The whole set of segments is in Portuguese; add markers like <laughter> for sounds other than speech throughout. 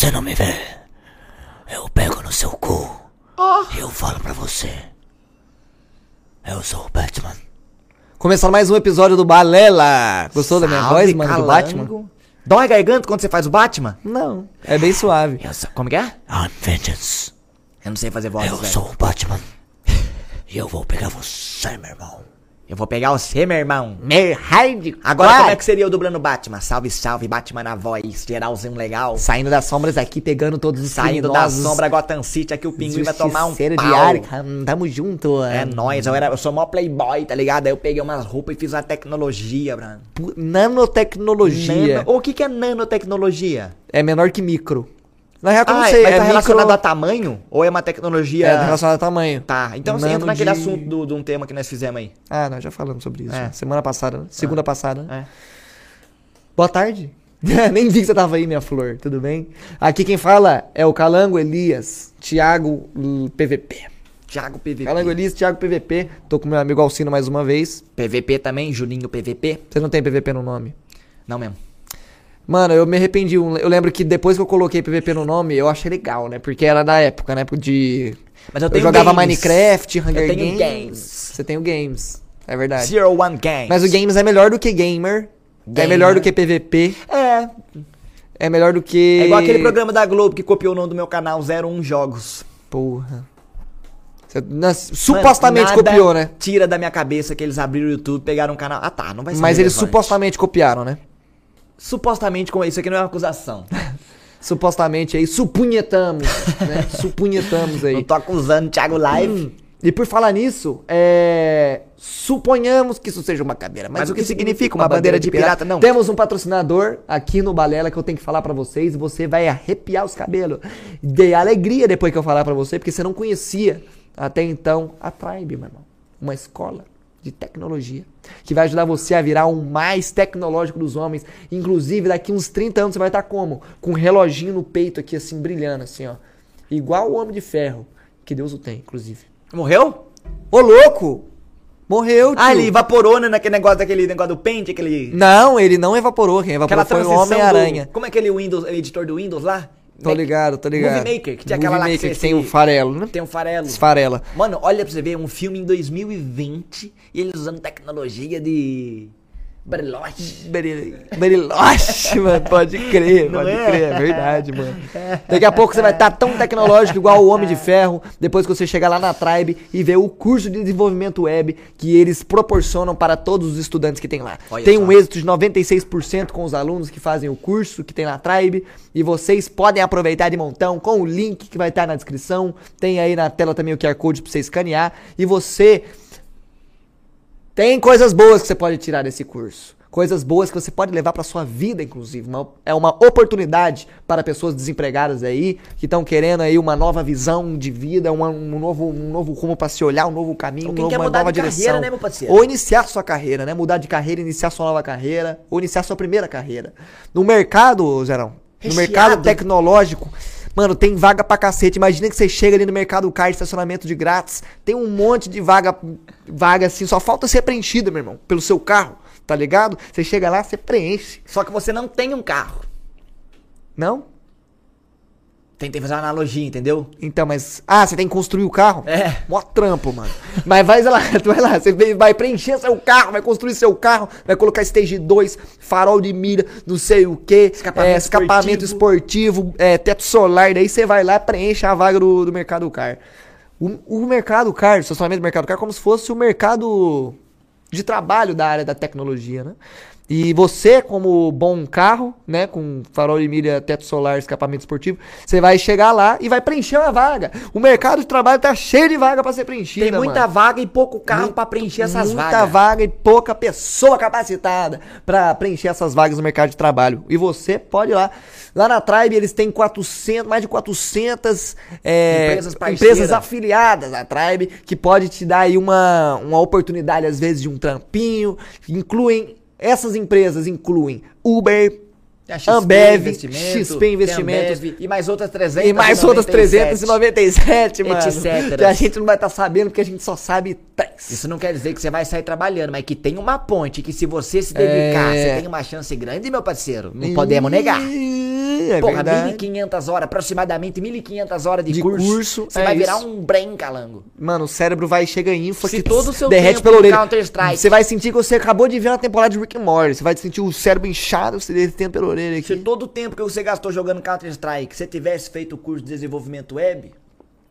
Você não me vê. Eu pego no seu cu. E eu falo pra você. Eu sou o Batman. Começando mais um episódio do Balela. Gostou da minha Salve, voz, mano, do calango. Batman? Dói a garganta quando você faz o Batman? Não, é bem suave. Eu sou- Como que é? I'm Vengeance. Eu não sei fazer voz, Eu velho. sou o Batman. <laughs> E eu vou pegar você, meu irmão. Eu vou pegar você, meu irmão. Mer hard. Agora, como é que seria eu dublando Batman? Salve, salve, Batman na voz. Geralzinho legal. Saindo das sombras aqui, pegando todos os Saindo da sombra Gotham City, aqui o pinguim vai tomar um pau. de Arkham. Tamo junto. É nóis, eu, era, eu sou mó playboy, tá ligado? Aí eu peguei umas roupas e fiz uma tecnologia. Pu- Nanotecnologia. Nano- O que, que é nanotecnologia? É menor que micro. Na real, eu não Ah, sei. mas é tá relacionado micro... a tamanho? Ou é uma tecnologia... É relacionado a tamanho. Tá, então você entra naquele de- assunto do- de um tema que nós fizemos aí. Ah, nós já falamos sobre isso. É. Semana passada, né? Segunda passada. né? É. Boa tarde. <laughs> Nem vi que você tava aí, minha flor. Tudo bem? Aqui quem fala é o Calango Elias, Thiago PVP. Thiago PVP. Calango Elias, Thiago PVP. Tô com meu amigo Alcino mais uma vez. PVP também, Juninho PVP? Você não tem PVP no nome? Não mesmo. Mano, eu me arrependi. Eu lembro que depois que eu coloquei PVP no nome, eu achei legal, né? Porque era da época, né? De. Mas eu Eu jogava games. Minecraft, Hunger Eu tenho Games. games. Você tem o Games. É verdade. Zero One Games. Mas o Games é melhor do que Gamer. É Gamer. melhor do que PVP. É, É melhor do que. é igual aquele programa da Globo que copiou o nome do meu canal 01 Jogos. Porra. Você- na- supostamente Mano, copiou, né? Tira da minha cabeça que eles abriram o YouTube, pegaram um canal. Ah tá, não vai ser Mas eles relevante. supostamente copiaram, né? Supostamente, como isso aqui não é uma acusação. <laughs> Supostamente aí, supunhetamos, né? <laughs> Supunhetamos aí. Não tô acusando o Thiago Live. Hum, E por falar nisso, é... suponhamos que isso seja uma cadeira. Mas, Mas o que significa uma bandeira de pirata? Não. Temos um patrocinador aqui no Balela que eu tenho que falar pra vocês e você vai arrepiar os cabelos de alegria depois que eu falar pra você, porque você não conhecia até então a Tribe, meu irmão. Uma escola de tecnologia que vai ajudar você a virar o mais tecnológico dos homens. Inclusive, daqui uns 30 anos você vai estar como? Com um reloginho no peito aqui, assim, brilhando, assim, ó. Igual o Homem de Ferro. Que Deus o tem, inclusive. Morreu? Ô, louco! Morreu, tio. Ah, ele evaporou, né, naquele negócio, daquele negócio do pente, aquele... Não, ele não evaporou. Quem evaporou Aquela foi o Homem-Aranha. do- Como é aquele Windows, editor do Windows lá? Tô ligado, tô ligado. Movie Maker, que tinha aquela lá que Maker você- tem o se- farelo, né? Tem um farelo. Esfarela. Mano, olha pra você ver, um filme em 2020 e eles usando tecnologia de... Bariloche. Bariloche, <laughs> mano, pode crer, Não pode é? crer, é verdade, mano. <laughs> Daqui a pouco você vai estar tão tecnológico igual o Homem de Ferro, depois que você chegar lá na Tribe e ver o curso de desenvolvimento web que eles proporcionam para todos os estudantes que tem lá. Olha tem só. um êxito de 96% com os alunos que fazem o curso que tem na Tribe e vocês podem aproveitar de montão com o link que vai estar na descrição. Tem aí na tela também o QR Code para você escanear e você tem coisas boas que você pode tirar desse curso. Coisas boas que você pode levar para sua vida, inclusive. Uma- é uma oportunidade para pessoas desempregadas aí, que estão querendo aí uma nova visão de vida, uma- um, novo, um novo rumo para se olhar, um novo caminho, quer uma mudar nova de direção. carreira, né, meu parceiro? Ou iniciar sua carreira, né? Mudar de carreira, iniciar sua nova carreira, ou iniciar sua primeira carreira. No mercado, Zerão, no Recheado. mercado tecnológico, mano, tem vaga pra cacete. Imagina que você chega ali no mercado car, estacionamento de grátis, tem um monte de vaga, vaga assim, só falta ser preenchida, meu irmão, pelo seu carro, tá ligado? Você chega lá, você preenche. Só que você não tem um carro. Não? Tentei fazer uma analogia, entendeu? Então, mas. Ah, você tem que construir o carro? É. Mó trampo, mano. Mas vai lá, tu <laughs> vai lá, você vai preencher seu carro, vai construir seu carro, vai colocar stage 2, farol de mira, não sei o que, Escapamento escapamento esportivo, é, teto solar, daí você vai lá e preenche a vaga do, do mercado car. O, o mercado car, o estacionamento do mercado car, é como se fosse o mercado de trabalho da área da tecnologia, né? E você, como bom carro, né, com farol de milha, teto solar, escapamento esportivo, você vai chegar lá e vai preencher uma vaga. O mercado de trabalho tá cheio de vaga pra ser preenchida, Tem muita mano. vaga e pouco carro pra preencher essas muita vagas. vaga e pouca pessoa capacitada pra preencher essas vagas no mercado de trabalho. E você pode ir lá. Lá na Tribe eles têm 400, mais de 400 é, Empresas empresas afiliadas à Tribe que pode te dar aí uma, uma oportunidade às vezes de um trampinho. Incluem essas empresas incluem Uber, a XP Ambev, Investimento, XP Investimentos. Ambev, e mais outras 300. E mais outras 397, mano. Etc. Que a gente não vai estar sabendo porque a gente só sabe três. Isso não quer dizer que você vai sair trabalhando, mas que tem uma ponte que se você se dedicar, É. você tem uma chance grande, meu parceiro. Não podemos negar. É Porra, verdade. 1.500 horas, aproximadamente 1.500 horas de, De curso. curso, Você é vai virar isso. um brain calango. Mano, o cérebro vai, chega em infla Se que todo o seu derrete pela no orelha. Counter-Strike- Você vai sentir que você acabou de ver uma temporada de Rick and Morty. Você vai sentir o cérebro inchado, você derretendo pela orelha Se aqui. todo o tempo que você gastou jogando Counter-Strike, você tivesse feito o curso de desenvolvimento web,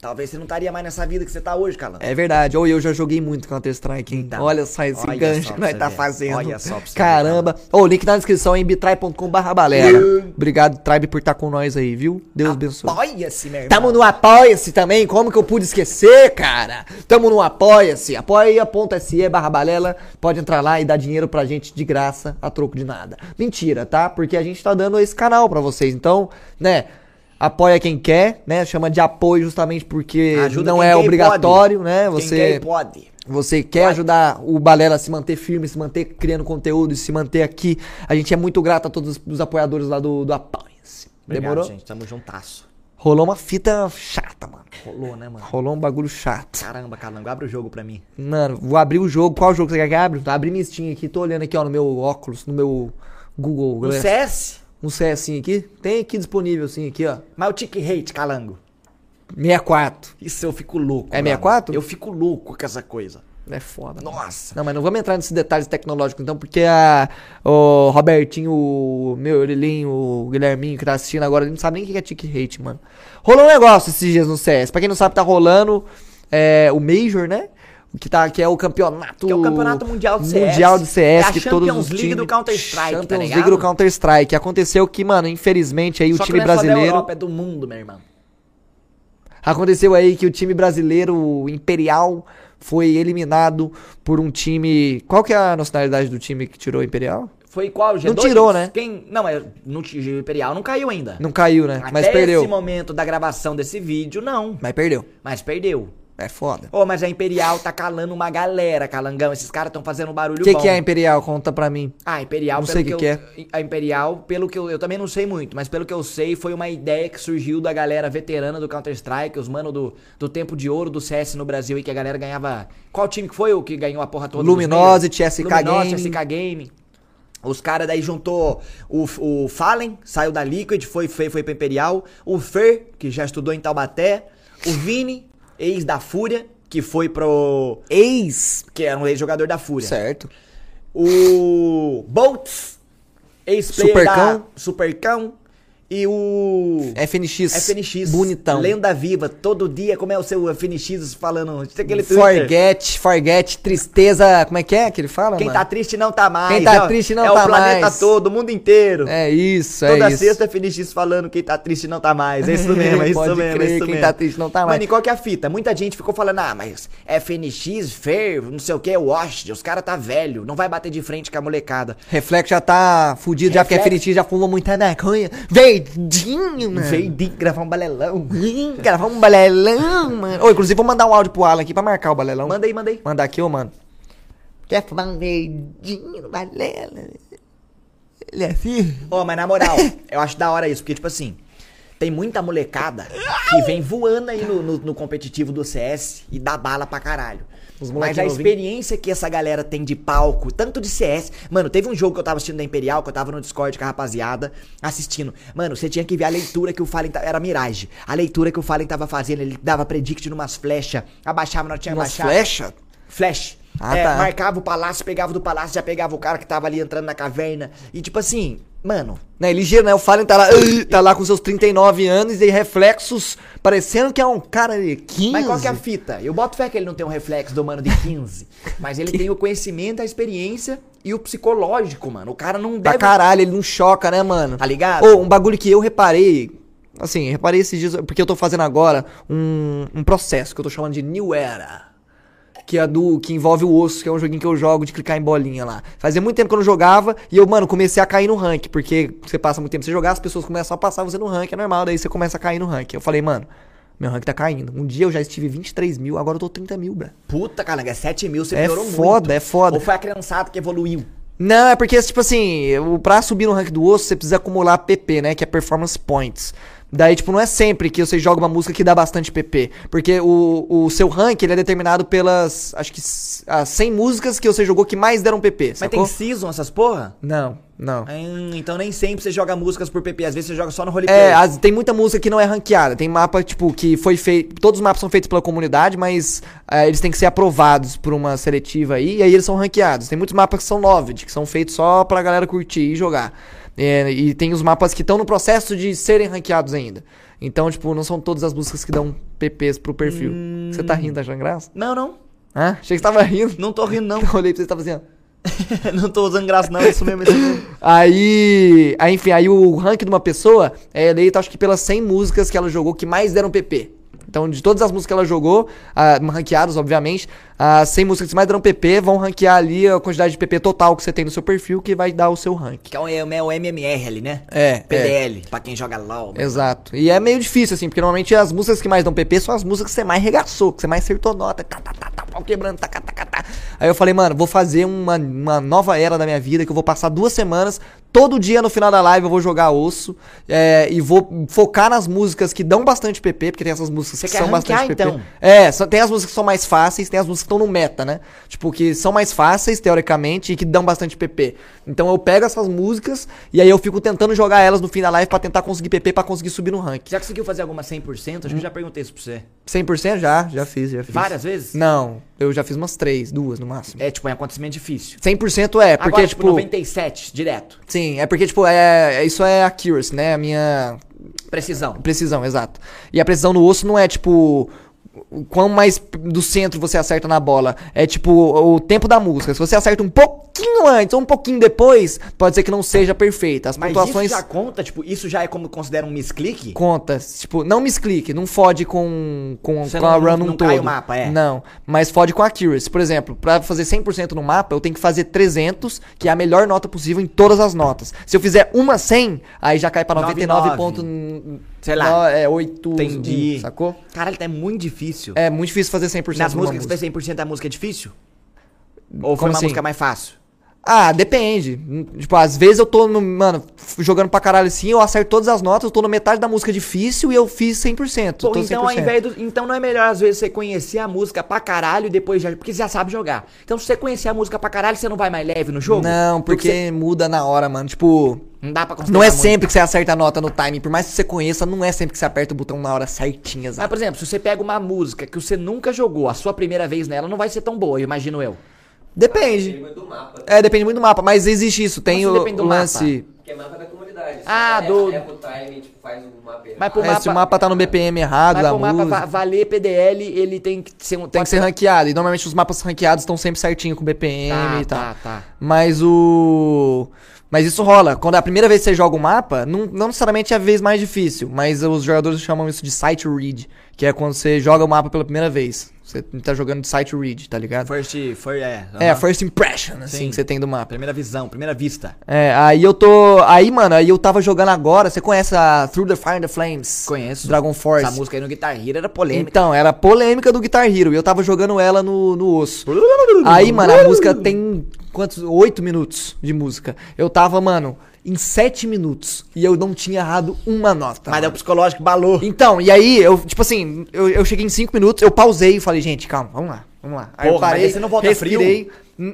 talvez você não estaria mais nessa vida que você tá hoje, calango. É verdade. Ou eu já joguei muito Counter-Strike, hein? Então, olha só esse olha gancho que nós tá ver. fazendo. Olha só pra você Caramba. Ô, o link tá na descrição em bitrai.com.br balera. Obrigado, Tribe, por estar com nós aí, viu? Deus abençoe. Apoia-se, meu irmão. Tamo no Apoia-se também, como que eu pude esquecer, cara? Tamo no Apoia-se, apoia.se barra balela, pode entrar lá e dar dinheiro pra gente de graça, a troco de nada. Mentira, tá? Porque a gente tá dando esse canal pra vocês, então, né, apoia quem quer, né, chama de apoio justamente porque Ajuda não quem é quer obrigatório, pode. né, Quem você... quer e pode. Você quer ajudar o Balela a se manter firme, se manter criando conteúdo e se manter aqui. A gente é muito grato a todos os apoiadores lá do, do Apoia-se. Obrigado, Demorou? gente. Tamo juntasso. Rolou uma fita chata, mano. Rolou, né, mano? Rolou um bagulho chato. Caramba, calango, abre o jogo pra mim. Mano, vou abrir o jogo. Qual jogo você quer que abra? Abri minha Steam aqui. Tô olhando aqui, ó, no meu óculos, no meu Google No Glass. CS, Um CS aqui. Tem aqui disponível, sim, aqui, ó. mas o tick hate, calango. 64. Isso eu fico louco. É mano. 64? Eu fico louco com essa coisa. É foda. mano. Nossa. Não, mas não vamos entrar nesses detalhes tecnológicos, então, porque a, o Robertinho, o meu Orilinho, o Guilherminho que tá assistindo agora, ele não sabe nem o que é tick hate, mano. Rolou um negócio esses dias no CS. Pra quem não sabe, tá rolando é, o Major, né? Que, tá, que é o campeonato. Que é o campeonato mundial de CS. Mundial de CS, É a que todos Champions os League do Counter-Strike, tá Champions ligado? League do Counter-Strike. Aconteceu que, mano, infelizmente aí o Só que time não é só da brasileiro. Europa, é do mundo, meu irmão. Aconteceu aí que o time brasileiro, o Imperial, foi eliminado por um time. Qual que é a nacionalidade do time que tirou o Imperial? Foi qual, G2? Não tirou, né? Quem... Não, é no o Imperial não caiu ainda. Não caiu, né? Até Mas perdeu. esse momento da gravação desse vídeo, não. Mas perdeu. Mas perdeu. É foda. Ô, mas a Imperial tá calando uma galera, calangão. Esses caras tão fazendo um barulho O que, bom. que é a Imperial? Conta pra mim. Ah, Imperial, Não sei que, o que eu, que A Imperial, pelo que eu, eu também não sei muito, mas pelo que eu sei, foi uma ideia que surgiu da galera veterana do Counter-Strike, os mano do, do tempo de ouro do CS no Brasil e que a galera ganhava. Qual time que foi o que ganhou a porra toda? Luminosity? SK Luminosity, Game. SK Game. Os caras daí juntou o, o Fallen, saiu da Liquid, foi, foi, foi pra Imperial. O Fer, que já estudou em Taubaté. O Vini, ex da Fúria, que foi pro. Ex. que era um ex-jogador da Fúria. Certo. O Boltz, ex-player Supercão. da Supercão. E o FNX. FNX. Bonitão. Lenda viva. Todo dia, como é o seu FNX falando? Aquele Twitter. Forget, forget, tristeza. Como é que é que ele fala? Quem mano? tá triste não tá mais. Quem tá É triste não é tá o planeta mais. todo, o mundo inteiro. É isso, é Toda isso. sexta FNX falando quem tá triste não tá mais. É isso <laughs> mesmo, é isso Pode mesmo. é crer, isso quem mesmo. tá triste não tá mais. Mano, e qual que é a fita? Muita gente ficou falando, ah, mas FNX, Fer, não sei o que, Wash, os caras tá velho, não vai bater de frente com a molecada. Reflexo já tá fudido, já porque. FNX já fumou muita maconha. Verdinho, mano. De gravar um balelão. Gravar um balelão, mano. Ô, inclusive, vou mandar um áudio pro Alan aqui pra marcar o balelão. Manda aí, manda aí. Mandar aqui, ô, mano. Quer fumar um verdinho no balela? Ele é assim? Ó, mas na moral, <laughs> eu acho da hora isso, porque, tipo assim, tem muita molecada que vem voando aí no, no- no competitivo do CS e dá bala pra caralho. Mas a experiência que essa galera tem de palco, tanto de CS. Mano, teve um jogo que eu tava assistindo da Imperial, que eu tava no Discord com a rapaziada, assistindo. Mano, você tinha que ver a leitura que o Fallen. Era Mirage. A leitura que o Fallen tava fazendo. Ele dava predict numas flechas, abaixava, nós tinha abaixado. flechas? Flash. Ah, É, tá. Marcava o palácio, pegava do palácio, já pegava o cara que tava ali entrando na caverna. E tipo assim, mano, Né, ligeiro, né? O Fallen tá lá, "Ih", tá lá com seus 39 anos e reflexos parecendo que é um cara de 15. Mas qual que é a fita? Eu boto fé que ele não tem um reflexo do mano de 15. <laughs> mas ele tem o conhecimento, a experiência e o psicológico, mano. O cara não Pra deve. caralho, ele não choca, né, mano? Tá ligado? Ô, um bagulho que eu reparei. Assim, reparei esses dias, porque eu tô fazendo agora um, um processo que eu tô chamando de New Era. Que é do. que envolve o osso, que é um joguinho que eu jogo de clicar em bolinha lá. Fazia muito tempo que eu não jogava e eu, mano, comecei a cair no rank. Porque você passa muito tempo sem jogar, as pessoas começam a passar você no rank, é normal, daí você começa a cair no rank. Eu falei, mano, meu rank tá caindo. Um dia eu já estive 23 mil, agora eu tô 30 mil, bro. Puta, cara, é 7 mil, você É piorou muito. foda, é foda. Ou foi a criançada que evoluiu. Não, é porque, tipo assim, pra subir no rank do osso, você precisa acumular PP, né? Que é Performance Points. Daí, tipo, não é sempre que você joga uma música que dá bastante PP. Porque o, o seu rank, ele é determinado pelas, acho que, as 100 músicas que você jogou que mais deram PP, Mas sacou? tem season essas porra? Não, não. Hum, então nem sempre você joga músicas por PP, às vezes você joga só no roleplay. É, as- tem muita música que não é ranqueada. Tem mapa, tipo, que foi feito. Todos os mapas são feitos pela comunidade, mas é, eles têm que ser aprovados por uma seletiva aí, e aí eles são ranqueados. Tem muitos mapas que são novid, que são feitos só pra galera curtir e jogar. É, e tem os mapas que estão no processo de serem ranqueados ainda. Então, tipo, não são todas as músicas que dão PPs pro perfil. Você tá rindo, achando graça? Não, não. Hã? Achei que você tava rindo. Não tô rindo, não. <laughs> Eu olhei pra você e tava assim, ó. <laughs> não tô usando graça, não. Isso mesmo, isso mesmo. Aí, aí, enfim, aí o rank de uma pessoa é eleito, acho que pelas 100 músicas que ela jogou que mais deram PP. Então, de todas as músicas que ela jogou, ah, ranqueadas, obviamente, as 100 músicas que mais deram PP vão ranquear ali a quantidade de PP total que você tem no seu perfil, que vai dar o seu rank. Que é o, é o MMR ali, né? É, PDL, pra quem joga LOL. Exato. E é meio difícil, assim, porque normalmente as músicas que mais dão PP são as músicas que você mais regaçou, que você mais acertou nota, tá, tá, tá, tá, pau quebrando, tá, tá, tá, tá. Aí eu falei, mano, vou fazer uma, uma nova era da minha vida, que eu vou passar duas semanas, todo dia no final da live eu vou jogar osso, é, e vou focar nas músicas que dão bastante PP, porque tem essas músicas Você que são bastante PP. então? É, só- tem as músicas que são mais fáceis, tem as músicas que estão no meta, né? Tipo, que são mais fáceis, teoricamente, e que dão bastante PP. Então eu pego essas músicas, e aí eu fico tentando jogar elas no fim da live pra tentar conseguir PP pra conseguir subir no rank. Já conseguiu fazer alguma 100%? Acho que eu já perguntei isso pra você. 100% já, já fiz, já fiz. Várias vezes? Não, eu já fiz umas três, duas no máximo. É, tipo, é um acontecimento difícil. 100% é, porque Agora, tipo, tipo, 97, direto. sim, é porque tipo, é, é- isso é accuracy, né? A minha Precisão. precisão, exato. E a precisão no osso não é tipo o quão mais do centro você acerta na bola. É tipo o tempo da música. Se você acerta um pouquinho antes ou um pouquinho depois, pode ser que não seja perfeita. As Mas pontuações isso já conta? Tipo, isso já é como considera um misclick? conta. Tipo, não misclick, não fode com, com, Você com a não- run não- não todo. cai o mapa, é. Não, mas fode com a accuracy. Por exemplo, pra fazer 100% no mapa, eu tenho que fazer 300, que é a melhor nota possível em todas as notas. Se eu fizer uma 100, aí já cai pra 99 ponto... Sei lá. É, 8... Entendi. Sacou? Caralho, tá muito difícil. É muito difícil fazer 100% Nas músicas, música. você fez 100% da música é difícil? Ou foi Como uma assim? música mais fácil? Ah, depende. Tipo, às vezes eu tô, no, mano, jogando pra caralho assim, eu acerto todas as notas, eu tô na metade da música difícil e eu fiz 100%. Pô, tô então 100%. ao invés do, Então não é melhor às vezes você conhecer a música pra caralho e depois já. Porque você já sabe jogar. Então se você conhecer a música pra caralho, você não vai mais leve no jogo? Não, porque, você- muda na hora, mano. Tipo, Não dá pra não é muito. sempre que você acerta a nota no timing. Por mais que você conheça, não é sempre que você aperta o botão na hora certinha, Mas, exato. por exemplo, se você pega uma música que você nunca jogou, a sua primeira vez nela não vai ser tão boa, imagino eu. Depende. muito do mapa. É, depende muito do mapa, mas existe isso. Tem o, depende do o lance. Porque é mapa da comunidade. Ah, Você do- o time, tipo, faz o mapa errado. Mas pro É, mapa, se o mapa tá no BPM errado mas da pro mapa música, va- valer PDL, ele tem que ser um. tem que ser ranqueado. E normalmente os mapas ranqueados estão sempre certinho com BPM Tá, e tal. tá, tá. Mas o. Mas isso rola. Quando é a primeira vez que você joga o mapa, não, não necessariamente é a vez mais difícil. Mas os jogadores chamam isso de sight read. Que é quando você joga o mapa pela primeira vez. Você tá jogando sight read, tá ligado? First, first é. É, a aham. first impression, assim, Sim. que você tem do mapa. Primeira visão, primeira vista. É, aí eu tô. Aí, mano, aí eu tava jogando agora. Você conhece a Through the Fire and the Flames? Conheço. Dragon Force. Essa música aí no Guitar Hero era polêmica. Então, era polêmica do Guitar Hero. E eu tava jogando ela no, no osso. <laughs> Aí, mano, a música tem quantos? Oito minutos de música. Eu tava, mano, em sete minutos. E eu não tinha errado uma nota. Mas é o psicológico balou. Então, e aí, eu, tipo assim, eu, eu cheguei em cinco minutos, eu pausei e falei, gente, calma, vamos lá, vamos lá. Aí eu Porra, mas parei, aí você não volta respirei.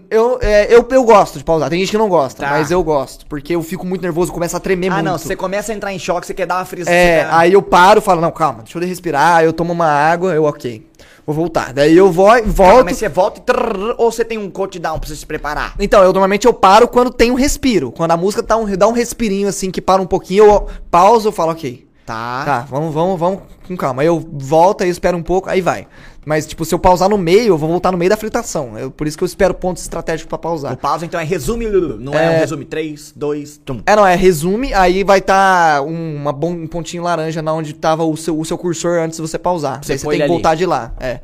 Eu, é, eu, eu gosto de pausar. Tem gente que não gosta, Tá. mas eu gosto. Porque eu fico muito nervoso, começo a tremer Ah, muito. não, se você começa a entrar em choque, você quer dar uma. É, você quer- aí eu paro, falo, não, calma, deixa eu respirar, aí eu tomo uma água, eu, ok, vou voltar. Daí eu vou, volto. mas você volta e. trrr, ou você tem um cooldown pra você se preparar? Então, eu normalmente eu paro quando tem um respiro. Quando a música dá um, dá um respirinho assim, que para um pouquinho, eu pauso, eu falo, ok. Tá. Tá, vamos, vamos, vamos com calma. Aí eu volto, aí eu espero um pouco, aí vai. Mas, tipo, se eu pausar no meio, eu vou voltar no meio da fritação. Eu, por isso que eu espero pontos estratégicos pra O pausar. pausa então é resume, não é, É. um resume 3, 2, tum. É, não, é resume, aí vai estar um, uma bom, um pontinho laranja na onde tava o seu, o seu cursor antes de você pausar. Você você tem que ali. voltar de lá, é.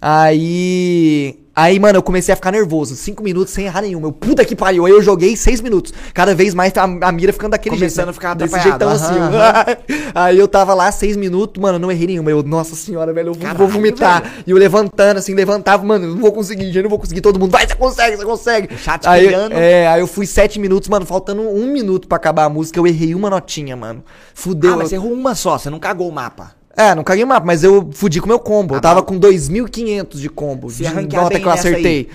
Aí. Aí, mano, eu comecei a ficar nervoso. Cinco minutos sem errar nenhuma. Eu, puta que pariu. Aí eu joguei seis minutos. Cada vez mais a, a mira ficando daquele Começando jeito. né? a ficar desse jeitão Aham, assim. <laughs> Aí eu tava lá seis minutos, mano, não errei nenhuma. Eu, nossa senhora, velho, eu vou, Caralho, vou vomitar. velho. E eu levantando, assim, levantava, mano, eu não vou conseguir, eu não vou conseguir. Todo mundo, vai, você consegue, você consegue. chat aí, pegando. É, aí eu fui sete minutos, mano, faltando um minuto pra acabar a música. Eu errei uma notinha, mano. Fudeu. Ah, mas você errou uma só, você não cagou o mapa. É, não caguei o mapa, mas eu fudi com o meu combo. eu Ah, tava mas- com 2.500 de combo. Se de nota que eu nessa aí.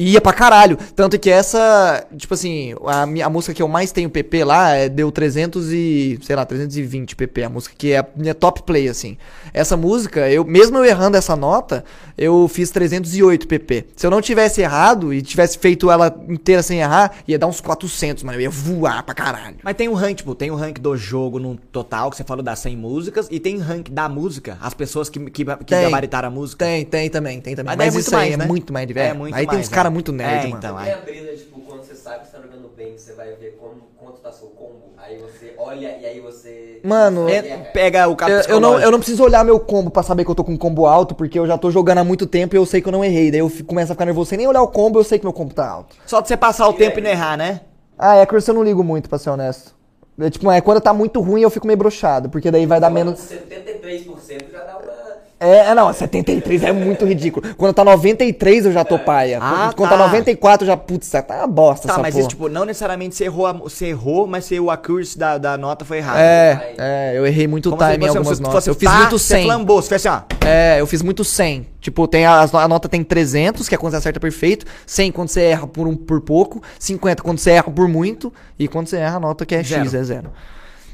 Acertei. Ia pra caralho. Tanto que essa, tipo assim, a, minha- a música que eu mais tenho PP lá é, deu 300 e, sei lá, 320 PP. A música que é a minha top play, assim. Essa música, eu mesmo eu errando essa nota, eu fiz 308 PP. Se eu não tivesse errado e tivesse feito ela inteira sem errar, ia dar uns 400, mano. Eu ia voar pra caralho. Mas tem o rank, tipo, tem o rank do jogo no total, que você falou das 100 músicas, e tem rank da música, as pessoas que, que, que Tem. gabaritaram a música. Tem, tem também, tem também. Mas Mas, é muito isso aí mais, é né? muito mais de É, muito aí tem mais, uns caras né? muito nerd, É, mano. então. Tem a brisa, tipo, quando você sabe que você tá jogando bem, você vai ver como, quanto tá seu combo. Aí você olha e aí você. Mano, É, pega o cara Eu, eu não, eu não preciso olhar meu combo pra saber que eu tô com um combo alto, porque eu já tô jogando há muito tempo e eu sei que eu não errei. Daí eu fico- começo a ficar nervoso sem nem olhar o combo, eu sei que meu combo tá alto. Só de você passar o tempo e não errar, né? Ah, é que eu não ligo muito, pra ser honesto. É, tipo, é quando tá muito ruim eu fico meio broxado, porque daí vai dar Falando menos. 73% já dá uma. É, é, não, 73 é muito ridículo. Quando tá 93 eu já tô paia. Ah, quando tá. tá 94 eu já, putz, tá uma bosta Tá, essa mas porra. isso, tipo, não necessariamente você errou, a- você errou, mas você, o accuracy da, da nota foi errado. É, é, eu errei muito Como se time em você- algumas se notas. Eu fiz tá, muito Você 100. flambou, você fez assim, ó. É, eu fiz muito 100. Tipo, tem a, a nota tem 300, que é quando você acerta perfeito. 100 quando você erra por, um, por pouco. 50 quando você erra por muito. E quando você erra a nota que é X, Zero. é zero.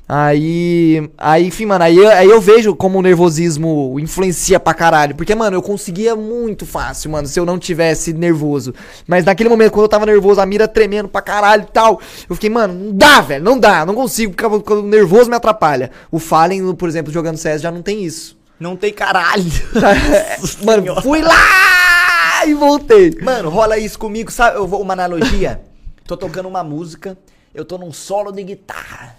Aí, aí, enfim, mano, aí, eu- aí eu vejo como o nervosismo influencia pra caralho. Porque, mano, eu conseguia muito fácil, mano, se eu não tivesse nervoso. Mas naquele momento, quando eu tava nervoso, a mira tremendo pra caralho e tal, eu fiquei, mano, não dá, velho, não dá, não consigo, porque o- nervoso me atrapalha. O Fallen, por exemplo, jogando CS já não tem isso. Não tem caralho. <laughs> <laughs> Mano, Senhora. fui lá e voltei. Mano, rola isso comigo, sabe? Eu vou uma analogia. tô tocando uma música, eu tô num solo de guitarra.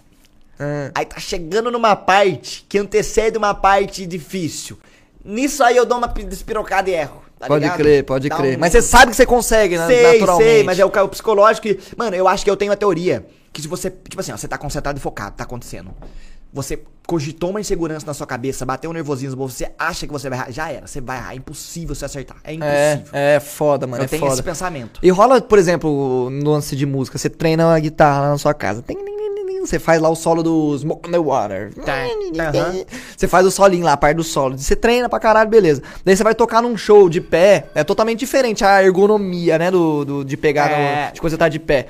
Ah. Aí tá chegando numa parte que antecede uma parte difícil. Nisso aí eu dou uma pi- despirocada e erro. tá pode ligado? crer, pode Dá crer. um- Mas você sabe que você consegue, né? Sei, naturalmente. sei, mas é o, ca- o psicológico que. Mano, eu acho que eu tenho a teoria que se você. Tipo assim, ó, você tá concentrado e focado, tá acontecendo. Você cogitou uma insegurança na sua cabeça, bateu um nervosismo, você acha que você vai errar. Já era, você vai errar. É impossível você acertar. É É, impossível. é foda, mano. eu é tenho foda. esse pensamento. E rola, por exemplo, no lance de música, você treina a guitarra lá na sua casa. Tem, Você faz lá o solo do Smoke on the Water. Tá. Você faz o solinho lá, a parte do solo. Você treina pra caralho, beleza. Daí você vai tocar num show de pé. É totalmente diferente a ergonomia, né? Do, do- de pegar, É. no, de quando você tá de pé.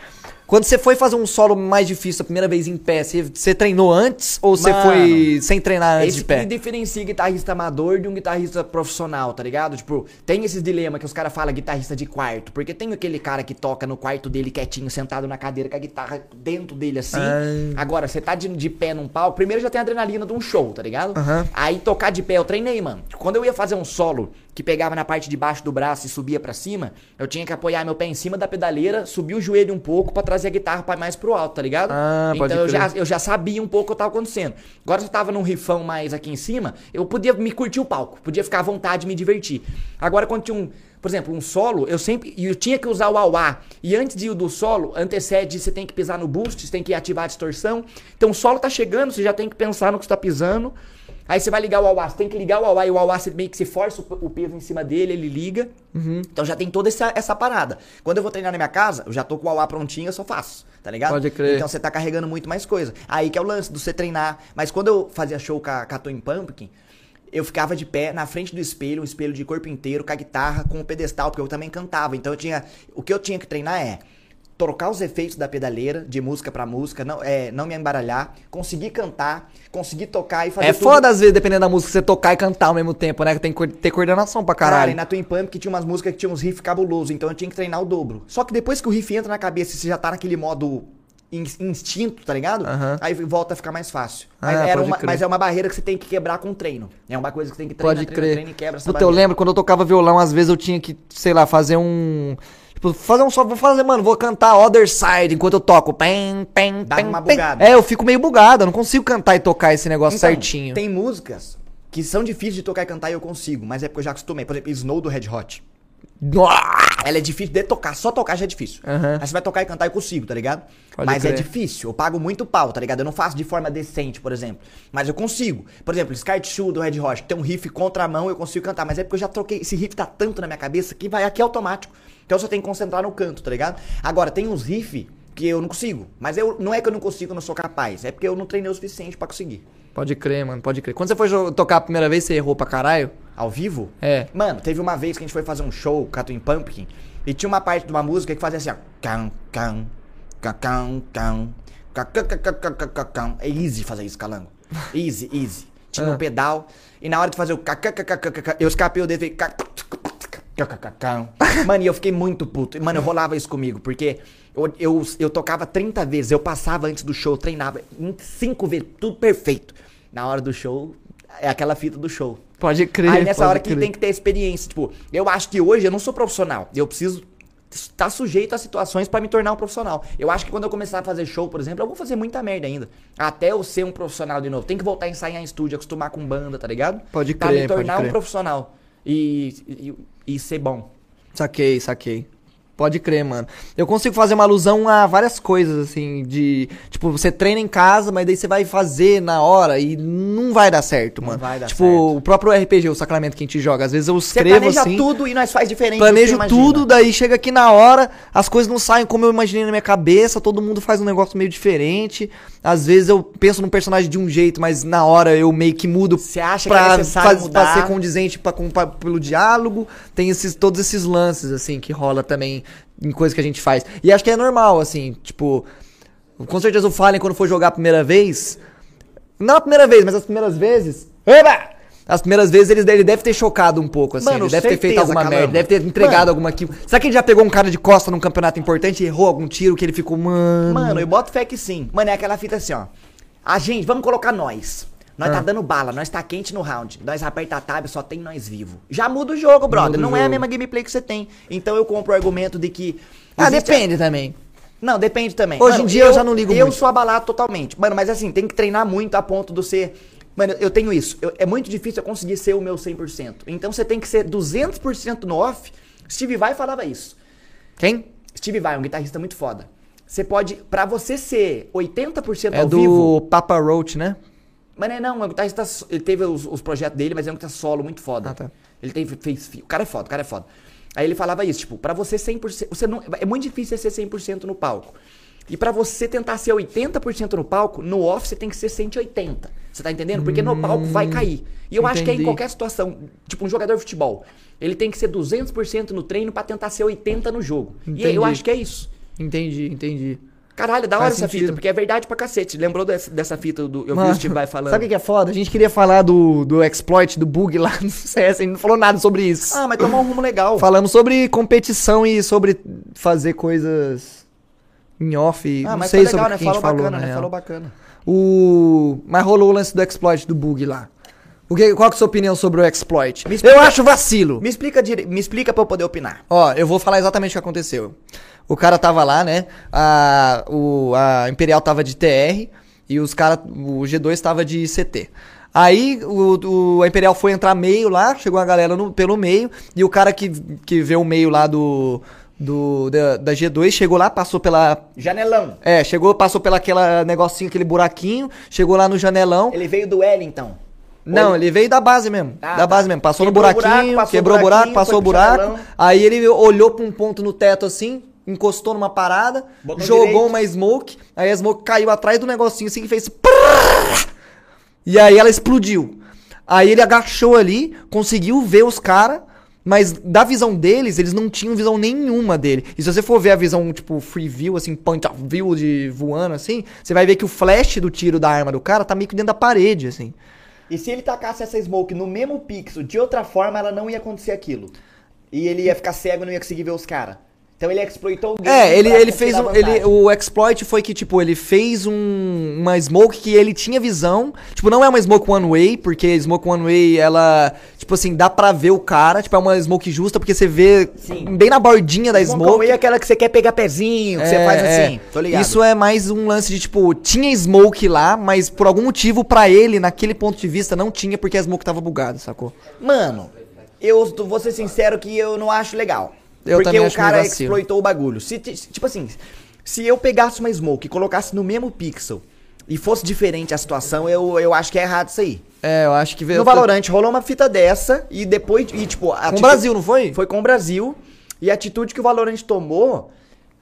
Quando você foi fazer um solo mais difícil a primeira vez em pé, você, você treinou antes ou você Mano, foi sem treinar antes Esse de pé? que diferencia guitarrista amador de um guitarrista profissional, tá ligado? Tipo, tem esses dilemas que os caras falam guitarrista de quarto. Porque tem aquele cara que toca no quarto dele quietinho, sentado na cadeira com a guitarra dentro dele assim. Ah. Agora, você tá de, de pé num palco, primeiro já tem a adrenalina de um show, tá ligado? Aham. Aí tocar de pé, eu treinei, mano. Quando eu ia fazer um solo que pegava na parte de baixo do braço e subia pra cima, eu tinha que apoiar meu pé em cima da pedaleira, subir o joelho um pouco pra trazer a guitarra pra mais pro alto, tá ligado? Ah, então eu crer. já, eu já sabia um pouco o que tava acontecendo. Agora se eu tava num rifão mais aqui em cima, eu podia me curtir o palco, podia ficar à vontade me divertir. Agora quando tinha um, por exemplo, um solo, eu sempre eu tinha que usar o auá. E antes de ir do solo, antecede, você tem que pisar no boost, você tem que ativar a distorção. Então o solo tá chegando, você já tem que pensar no que você tá pisando. Aí você vai ligar o você tem que ligar o auá e o você meio que se força o, peso em cima dele, ele liga. Então já tem toda essa, essa parada. Quando eu vou treinar na minha casa, eu já tô com o auá prontinho, eu só faço, tá ligado? Pode crer. Então você tá carregando muito mais coisa. Aí que é o lance do você treinar. Mas quando eu fazia show com a, com a Twin Pumpkin, eu ficava de pé na frente do espelho, um espelho de corpo inteiro, com a guitarra, com o pedestal, porque eu também cantava. Então eu tinha. O que eu tinha que treinar é trocar os efeitos da pedaleira, de música pra música, não, é, não me embaralhar, conseguir cantar, conseguir tocar e fazer É tudo. foda às vezes, dependendo da música, você tocar e cantar ao mesmo tempo, né? Que tem que ter coordenação pra Cara, caralho. e na Twin Pump que tinha umas músicas que tinha uns riffs cabulosos, então eu tinha que treinar o dobro. Só que depois que o riff entra na cabeça e você já tá naquele modo in- instinto, tá ligado? Aham. Aí volta a ficar mais fácil. Ah, uma- mas é uma barreira que você tem que quebrar com treino. É uma coisa que você tem que treinar, Pode treina, crer. treina e quebra essa Puta, eu barreira. lembro quando eu tocava violão, às vezes eu tinha que, sei lá, fazer um. Tipo, fazer um só. Vou fazer, mano, vou cantar Other Side enquanto eu toco. Pem, pem, Dá pem, uma pem. bugada. É, eu fico meio bugado, eu não consigo cantar e tocar esse negócio Então, certinho. Tem músicas que são difíceis de tocar e cantar e eu consigo, mas é porque eu já acostumei. Por exemplo, Snow do Red Hot. Nossa! Ela é difícil de tocar, só tocar já é difícil. Aham. Aí você vai tocar e cantar eu consigo, tá ligado? Pode Mas é crer. difícil, eu pago muito pau, tá ligado? Eu não faço de forma decente, por exemplo. Mas eu consigo. Por exemplo, Scar Tissue do Red Hot, tem um riff contramão, eu consigo cantar. Mas é porque eu já troquei, esse riff tá tanto na minha cabeça que vai aqui automático. Então você tem que concentrar no canto, tá ligado? Agora, tem uns riff que eu não consigo. Mas eu não é que eu não consigo, eu não sou capaz. É porque eu não treinei o suficiente para conseguir. Pode crer, mano, pode crer. Quando você foi tocar a primeira vez, você errou pra caralho? Ao vivo? É. Mano, teve uma vez que a gente foi fazer um show, Catuim Pumpkin, e tinha uma parte de uma música que fazia assim, ó. Cam, cam, cacão, cam, cacão, É easy fazer isso, calango. Easy, easy. Tinha um pedal, e na hora de fazer o eu escapei o dedo e Mano, e eu fiquei muito puto. Mano, eu rolava isso comigo, porque eu, eu, eu tocava 30 vezes, eu passava antes do show, treinava em 5 vezes, tudo perfeito. Na hora do show, é aquela fita do show. Pode crer. Aí nessa hora que crer. tem que ter experiência. Tipo, eu acho que hoje eu não sou profissional. Eu preciso estar sujeito a situações pra me tornar um profissional. Eu acho que quando eu começar a fazer show, por exemplo, eu vou fazer muita merda ainda. Até eu ser um profissional de novo. Tem que voltar a ensaiar em estúdio, acostumar com banda, tá ligado? Pode Pra crer, me pode tornar um profissional. E, e, e ser bom. Saquei, saquei. Pode crer, mano. Eu consigo fazer uma alusão a várias coisas, assim, de. Tipo, você treina em casa, mas daí você vai fazer na hora e não vai dar certo, Não mano. vai dar tipo, certo. o próprio RPG, o Sacramento que a gente joga. Às vezes eu Você escrevo planeja assim. tudo e nós faz diferente. que Planejo você tudo, daí chega aqui na hora, as coisas não saem como eu imaginei na minha cabeça, todo mundo faz um negócio meio diferente. Às vezes eu penso num personagem de um jeito, mas na hora eu meio que mudo Você acha que pra, é necessário faz- pra mudar. ser condizente pra, pra- pelo diálogo. Tem esses, todos esses lances, assim, que rola também em coisas que a gente faz. E acho que é normal, assim, tipo. Com certeza o Fallen, quando for jogar a primeira vez. Não a primeira vez, mas as primeiras vezes. Eba! As primeiras vezes ele, ele deve ter chocado um pouco, assim. Mano, ele deve ter feito certeza, alguma Calango. merda, deve ter entregado Mano. alguma kill. Será que ele já pegou um cara de costa num campeonato importante e errou algum tiro que ele ficou, mano. Mano, eu boto fé que sim. Mano, é aquela fita assim, ó. A gente, vamos colocar nós. Nós Ah. tá dando bala, nós tá quente no round. Nós aperta a tab, só tem nós vivo. Já muda o jogo, brother. Muda Não é a jogo. mesma gameplay que você tem. Então eu compro o argumento de que. Ah, depende também. Não, depende também. Hoje em dia eu já não ligo Eu muito. sou abalado totalmente. Mano, mas assim, tem que treinar muito a ponto de ser. Mano, eu tenho isso. Eu- é muito difícil eu conseguir ser o meu 100%. Então você tem que ser 200% no off. Steve Vai falava isso. Quem? Steve Vai, um guitarrista muito foda. Você pode, pra você ser 80% É ao do vivo, Papa Roach, né? Mas é não, é um guitarrista, ele teve os, os projetos dele, mas é um guitarrista solo muito foda. Ah, tá. Ele teve, fez, o cara é foda, o cara é foda. Aí ele falava isso, tipo, pra você 100%, você não, é muito difícil você ser 100% no palco. E pra você tentar ser 80% no palco, no off você tem que ser 180. Você tá entendendo? Porque no palco vai cair. E eu acho que é em entendi. qualquer situação, tipo um jogador de futebol, ele tem que ser 200% no treino pra tentar ser 80 no jogo. E Entendi. eu acho que é isso. Entendi, entendi. Caralho, da hora Faz essa sentido. fita, porque é verdade pra cacete. Lembrou dessa, dessa fita do. Eu vi Mano, o Steve Vai falando. Sabe o que é foda? A gente queria falar do, do exploit, do bug lá no <laughs> CS, a gente não falou nada sobre isso. Ah, mas tomou um rumo legal. Falamos sobre competição e sobre fazer coisas em off. Ah, não mas sei foi legal, sobre né? que Falou falou, bacana, na né? Falou bacana. O... Mas rolou o lance do exploit do bug lá. O que, qual que é a sua opinião sobre o exploit? Explica- Eu acho vacilo. Me explica, dire... me explica pra eu poder opinar. Ó, eu vou falar exatamente o que aconteceu. O cara tava lá, né? A, o, a Imperial tava de TR e os cara, o G2 tava de CT. Aí o, o- a Imperial foi entrar meio lá, chegou a galera no- pelo meio, e o cara que, que vê o meio lá do, do da, da G2 chegou lá, passou pela. Janelão. É, chegou, passou pela aquela negocinho, aquele buraquinho, chegou lá no janelão. Ele veio do L, então. Não, Ou ele veio da base mesmo. Ah, da tá. base mesmo. Passou Quebrou no o buraco, buraquinho, passou quebrou o buraco, buraquinho, passou o buraco. Aí ele olhou pra um ponto no teto assim, encostou numa parada, jogou direito. uma smoke, aí a smoke caiu atrás do negocinho assim que fez. E aí ela explodiu. Aí ele agachou ali, conseguiu ver os caras, mas da visão deles, eles não tinham visão nenhuma dele. E se você for ver a visão, tipo, free view, assim, point of view de voando, assim, você vai ver que o flash do tiro da arma do cara tá meio que dentro da parede, assim. E se ele tacasse essa smoke no mesmo pixel, de outra forma, ela não ia acontecer aquilo. E ele ia ficar cego e não ia conseguir ver os caras. Então ele exploitou o game É, ele, ele fez um. Ele, o exploit foi que, tipo, ele fez um, uma smoke que ele tinha visão. Tipo, não é uma smoke one way, porque smoke one way, ela. Tipo assim, dá pra ver o cara. Tipo, é uma smoke justa, porque você vê Sim. bem na bordinha da Smoke smoke. away é aquela que você quer pegar pezinho, que você É, faz é. assim. Tô ligado. Isso é mais um lance de, tipo, tinha smoke lá, mas por algum motivo, pra ele, naquele ponto de vista, não tinha, porque a smoke tava bugada, sacou? Mano, Eu vou ser sincero que eu não acho legal. Eu porque também o cara exploitou o bagulho. Se, ti- tipo assim, se eu pegasse uma smoke e colocasse no mesmo pixel e fosse diferente a situação, eu, eu acho que é errado isso aí. É, eu acho que veio. No Valorant rolou uma fita dessa e depois, e tipo... a Com o Brasil, não foi? Foi com o Brasil. E a atitude que o Valorant tomou,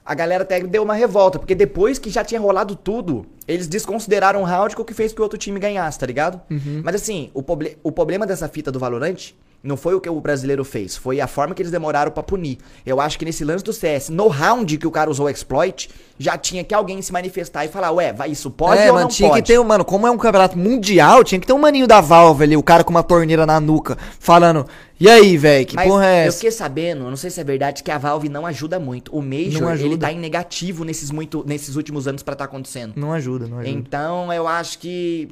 a galera até deu uma revolta. Porque depois que já tinha rolado tudo, eles desconsideraram o round, o que fez que o outro time ganhasse, tá ligado? Uhum. Mas assim, o, proble- o problema dessa fita do Valorant não foi o que o brasileiro fez, foi a forma que eles demoraram pra punir. Eu acho que nesse lance do CS, no round que o cara usou o exploit, já tinha que alguém se manifestar e falar, ué, vai, isso pode é, ou mano, não tinha pode? que ter, um- mano, como é um campeonato mundial, tinha que ter um maninho da Valve ali, o cara com uma torneira na nuca, falando, e aí, velho, que Mas porra é eu essa? fiquei sabendo, eu não sei se é verdade, que a Valve não ajuda muito. O Major, ele tá em negativo nesses, muito, nesses últimos anos pra tá acontecendo. Não ajuda, não ajuda. Então, eu acho que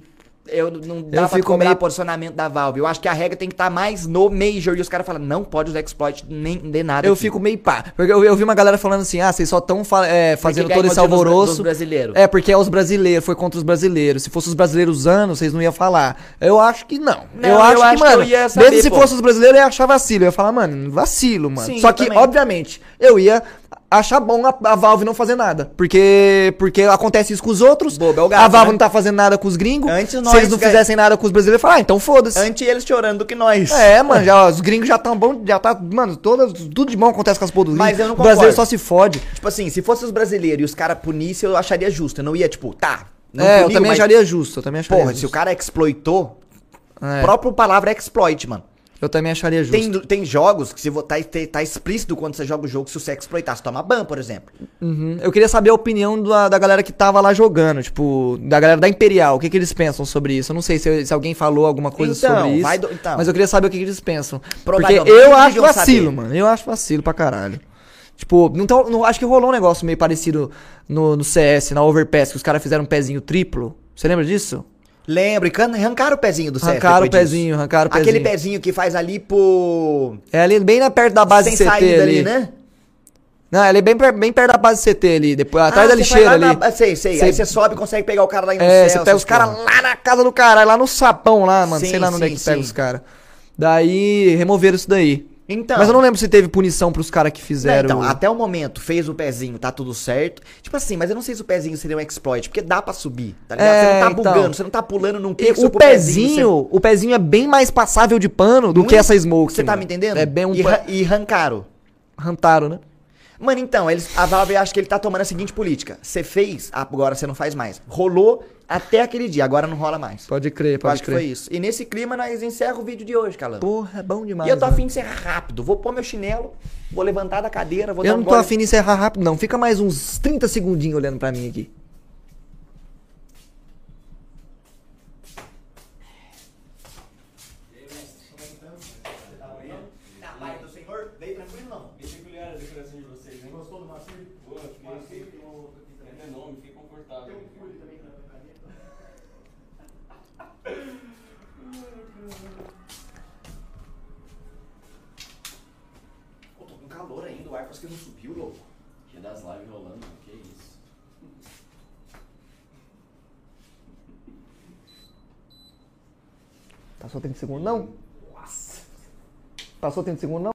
eu não dá Eu pra cobrar meio- posicionamento da Valve. Eu acho que a regra tem que estar mais no Major e os caras falam, não pode usar exploit nem de nada. Eu aqui. fico meio pá. Porque eu, eu vi uma galera falando assim, ah, vocês só estão fazendo que todo esse alvoroço. dos brasileiros. É, porque é os brasileiros, foi contra os brasileiros. Se fosse os brasileiros usando, vocês não iam falar. Eu acho que não. Não, eu eu acho acho que, mano, saber, mesmo se pô. fosse os brasileiros, eu ia achar vacilo. Eu ia falar, mano, vacilo, mano. Sim, Só que, também. obviamente, eu ia achar bom a, a Valve não fazer nada. Porque, porque acontece isso com os outros. Bobo é o gato, a Valve né? não tá fazendo nada com os gringos. Antes se nós eles não fizessem nada com os brasileiros, falar, ah, então foda-se. Antes eles chorando do que nós. É, <laughs> mano, já, os gringos já tão bom, já tá, mano, todas, tudo de bom acontece com as porra dos Mas eu não O brasileiro concordo. só se fode. Tipo assim, se fosse os brasileiros e os caras punissem, eu acharia justo. Eu não ia, tipo, tá. Não é, eu também mas- acharia justo, eu também acharia Porra, justo. se o cara exploitou, É, a própria palavra é exploit, mano. Eu também acharia justo. Tem, tem jogos que se tá, tá, tá explícito quando você joga o jogo, se você exploitar, você toma ban, por exemplo. Uhum. Eu queria saber a opinião da, da galera que tava lá jogando, tipo, da galera da Imperial, o que, que eles pensam sobre isso. Eu não sei se, se alguém falou alguma coisa Então, sobre isso, do- então. mas eu queria saber o que, que eles pensam. Porque eu acho vacilo, saber. mano, eu acho vacilo pra caralho. Tipo, não, tão- não- acho que rolou um negócio meio parecido no, no CS, na Overpass, que os caras fizeram um pezinho triplo. Você lembra disso? Lembra, e can- arrancaram o pezinho do CS Arrancaram o disso. pezinho, arrancaram o Aquele pezinho. pezinho que faz ali pro... É ali bem na perto da base Sem CT saída ali. ali, né? Não, ele é bem, bem perto da base CT ali, depois, atrás da lixeira ali. na- Sei, sei. Cê- Aí você sobe e consegue pegar o cara lá no É, céu. você pega os caras lá na casa do caralho, lá no sapão lá, mano. Sim, sei lá onde é sim, que pega sim. os caras. Daí removeram isso daí. Então... Mas eu não lembro se teve punição pros caras que Não, fizeram. então, até o momento, fez o pezinho, tá tudo certo. Tipo assim, mas eu não sei se o pezinho seria um exploit, porque dá pra subir, tá ligado? É, você não tá então. bugando, você não tá pulando num pixel o com pezinho, o pezinho é bem mais passável de pano do Não que é? essa smoke. Você tá mano. me entendendo? É bem um E, e arrancaram. Rantaro, né? Mano, então, eles, a Valve acha que ele tá tomando a seguinte política. Você fez, agora você não faz mais. Rolou até aquele dia, agora não rola mais. Pode crer, Eu pode acho que crer. foi isso. E nesse clima nós encerra o vídeo de hoje, Calando. Porra, é bom demais. E eu tô mano. afim de encerrar rápido. Vou pôr meu chinelo, vou levantar da cadeira, vou Eu dar não um tô gole- afim de encerrar rápido, não. Fica mais uns 30 segundinhos olhando pra mim aqui. Pai do Senhor, veio tranquilo não? Bem peculiar a decoração de vocês, hein? Gostou do macio? Boa, fiquei, fiquei, é nome, fiquei confortável. Pô, tô com calor ainda, o ar parece que não subiu, louco. Dia das lives rolando, que isso. Passou 30 segundos, não? Passou 30 segundos, não?